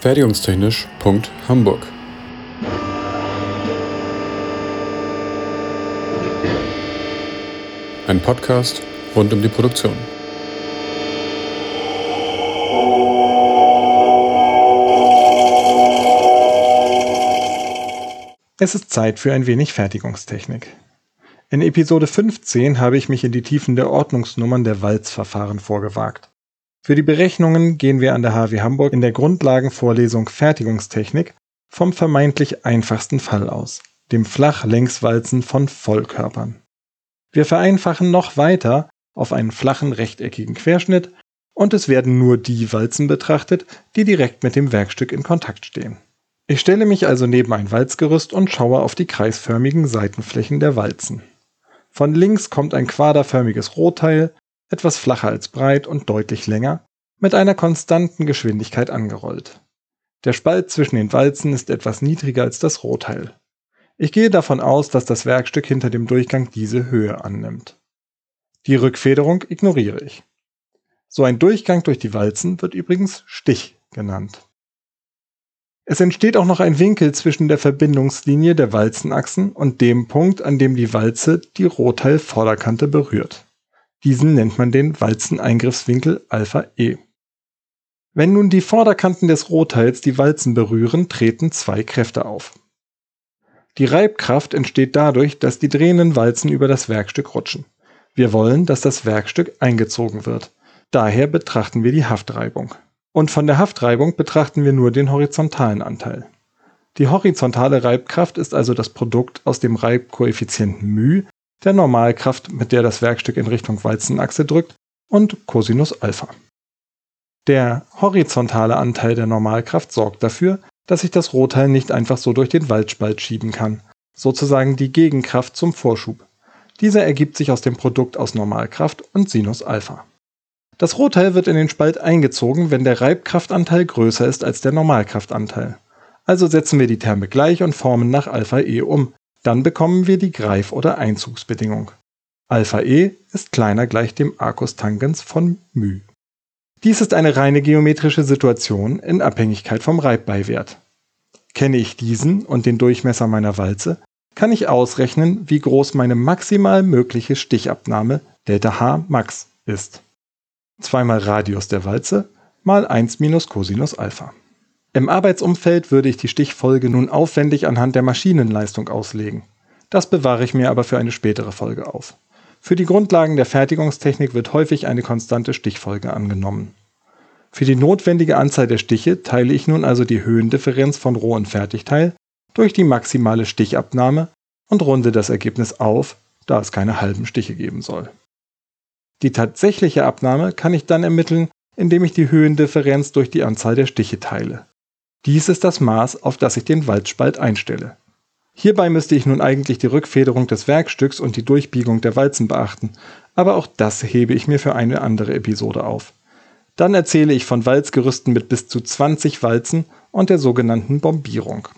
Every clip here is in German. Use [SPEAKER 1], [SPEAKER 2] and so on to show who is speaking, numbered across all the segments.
[SPEAKER 1] Fertigungstechnisch.hamburg Ein Podcast rund um die Produktion.
[SPEAKER 2] Es ist Zeit für ein wenig Fertigungstechnik. In Episode 15 habe ich mich in die Tiefen der Ordnungsnummern der Walzverfahren vorgewagt. Für die Berechnungen gehen wir an der HW Hamburg in der Grundlagenvorlesung Fertigungstechnik vom vermeintlich einfachsten Fall aus, dem Flachlängswalzen von Vollkörpern. Wir vereinfachen noch weiter auf einen flachen rechteckigen Querschnitt und es werden nur die Walzen betrachtet, die direkt mit dem Werkstück in Kontakt stehen. Ich stelle mich also neben ein Walzgerüst und schaue auf die kreisförmigen Seitenflächen der Walzen. Von links kommt ein quaderförmiges Rohteil, etwas flacher als breit und deutlich länger, mit einer konstanten Geschwindigkeit angerollt. Der Spalt zwischen den Walzen ist etwas niedriger als das Rohteil. Ich gehe davon aus, dass das Werkstück hinter dem Durchgang diese Höhe annimmt. Die Rückfederung ignoriere ich. So ein Durchgang durch die Walzen wird übrigens Stich genannt. Es entsteht auch noch ein Winkel zwischen der Verbindungslinie der Walzenachsen und dem Punkt, an dem die Walze die Rohteil-Vorderkante berührt. Diesen nennt man den Walzeneingriffswinkel Alpha E. Wenn nun die Vorderkanten des Rohteils die Walzen berühren, treten zwei Kräfte auf. Die Reibkraft entsteht dadurch, dass die drehenden Walzen über das Werkstück rutschen. Wir wollen, dass das Werkstück eingezogen wird. Daher betrachten wir die Haftreibung. Und von der Haftreibung betrachten wir nur den horizontalen Anteil. Die horizontale Reibkraft ist also das Produkt aus dem Reibkoeffizienten μ, der Normalkraft, mit der das Werkstück in Richtung Walzenachse drückt, und Cosinus Alpha. Der horizontale Anteil der Normalkraft sorgt dafür, dass ich das Rohteil nicht einfach so durch den Waldspalt schieben kann, sozusagen die Gegenkraft zum Vorschub. Dieser ergibt sich aus dem Produkt aus Normalkraft und Sinus Alpha. Das Rohteil wird in den Spalt eingezogen, wenn der Reibkraftanteil größer ist als der Normalkraftanteil. Also setzen wir die Terme gleich und formen nach Alpha E um. Dann bekommen wir die Greif- oder Einzugsbedingung. Alpha E ist kleiner gleich dem Arcus Tangens von μ. Dies ist eine reine geometrische Situation in Abhängigkeit vom Reibbeiwert. Kenne ich diesen und den Durchmesser meiner Walze, kann ich ausrechnen, wie groß meine maximal mögliche Stichabnahme Δh max ist. 2 mal Radius der Walze mal 1 minus Cosinus Alpha. Im Arbeitsumfeld würde ich die Stichfolge nun aufwendig anhand der Maschinenleistung auslegen. Das bewahre ich mir aber für eine spätere Folge auf. Für die Grundlagen der Fertigungstechnik wird häufig eine konstante Stichfolge angenommen. Für die notwendige Anzahl der Stiche teile ich nun also die Höhendifferenz von Roh- und Fertigteil durch die maximale Stichabnahme und runde das Ergebnis auf, da es keine halben Stiche geben soll. Die tatsächliche Abnahme kann ich dann ermitteln, indem ich die Höhendifferenz durch die Anzahl der Stiche teile. Dies ist das Maß, auf das ich den Waldspalt einstelle. Hierbei müsste ich nun eigentlich die Rückfederung des Werkstücks und die Durchbiegung der Walzen beachten, aber auch das hebe ich mir für eine andere Episode auf. Dann erzähle ich von Walzgerüsten mit bis zu 20 Walzen und der sogenannten Bombierung.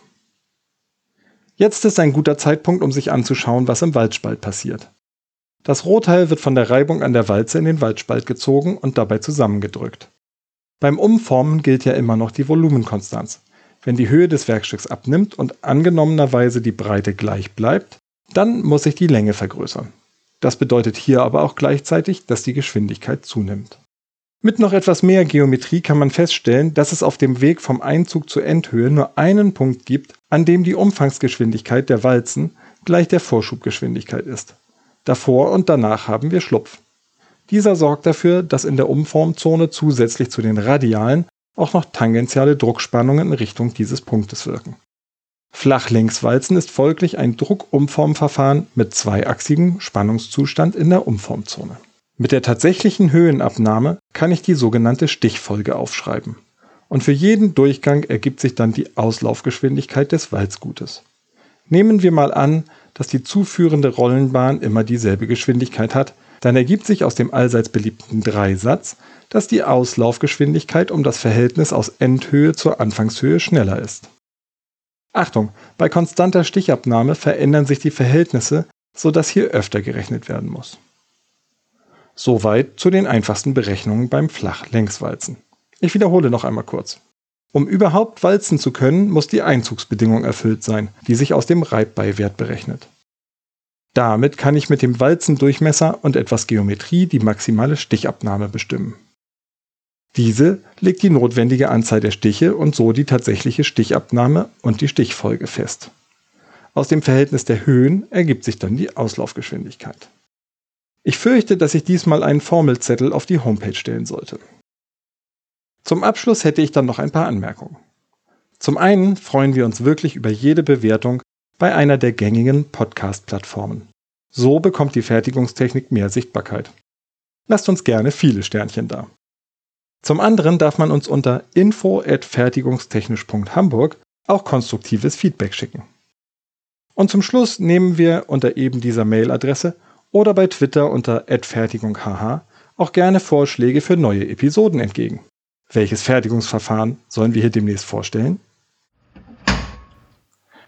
[SPEAKER 2] Jetzt ist ein guter Zeitpunkt, um sich anzuschauen, was im Waldspalt passiert. Das Rohteil wird von der Reibung an der Walze in den Waldspalt gezogen und dabei zusammengedrückt. Beim Umformen gilt ja immer noch die Volumenkonstanz. Wenn die Höhe des Werkstücks abnimmt und angenommenerweise die Breite gleich bleibt, dann muss ich die Länge vergrößern. Das bedeutet hier aber auch gleichzeitig, dass die Geschwindigkeit zunimmt. Mit noch etwas mehr Geometrie kann man feststellen, dass es auf dem Weg vom Einzug zur Endhöhe nur einen Punkt gibt, an dem die Umfangsgeschwindigkeit der Walzen gleich der Vorschubgeschwindigkeit ist. Davor und danach haben wir Schlupf. Dieser sorgt dafür, dass in der Umformzone zusätzlich zu den radialen auch noch tangentiale Druckspannungen in Richtung dieses Punktes wirken. Flachlängswalzen ist folglich ein Druckumformverfahren mit zweiachsigem Spannungszustand in der Umformzone. Mit der tatsächlichen Höhenabnahme kann ich die sogenannte Stichfolge aufschreiben. Und für jeden Durchgang ergibt sich dann die Auslaufgeschwindigkeit des Walzgutes. Nehmen wir mal an, dass die zuführende Rollenbahn immer dieselbe Geschwindigkeit hat, dann ergibt sich aus dem allseits beliebten Dreisatz, dass die Auslaufgeschwindigkeit um das Verhältnis aus Endhöhe zur Anfangshöhe schneller ist. Achtung, bei konstanter Stichabnahme verändern sich die Verhältnisse, sodass hier öfter gerechnet werden muss. Soweit zu den einfachsten Berechnungen beim Flachlängswalzen. Ich wiederhole noch einmal kurz. Um überhaupt walzen zu können, muss die Einzugsbedingung erfüllt sein, die sich aus dem Reibbeiwert berechnet. Damit kann ich mit dem Walzendurchmesser und etwas Geometrie die maximale Stichabnahme bestimmen. Diese legt die notwendige Anzahl der Stiche und so die tatsächliche Stichabnahme und die Stichfolge fest. Aus dem Verhältnis der Höhen ergibt sich dann die Auslaufgeschwindigkeit. Ich fürchte, dass ich diesmal einen Formelzettel auf die Homepage stellen sollte. Zum Abschluss hätte ich dann noch ein paar Anmerkungen. Zum einen freuen wir uns wirklich über jede Bewertung bei einer der gängigen Podcast-Plattformen. So bekommt die Fertigungstechnik mehr Sichtbarkeit. Lasst uns gerne viele Sternchen da. Zum anderen darf man uns unter info@fertigungstechnisch.hamburg auch konstruktives Feedback schicken. Und zum Schluss nehmen wir unter eben dieser Mailadresse oder bei Twitter unter @fertigunghh auch gerne Vorschläge für neue Episoden entgegen. Welches Fertigungsverfahren sollen wir hier demnächst vorstellen?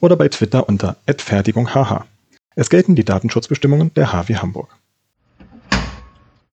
[SPEAKER 2] oder bei Twitter unter @fertigunghh. Es gelten die Datenschutzbestimmungen der HW Hamburg.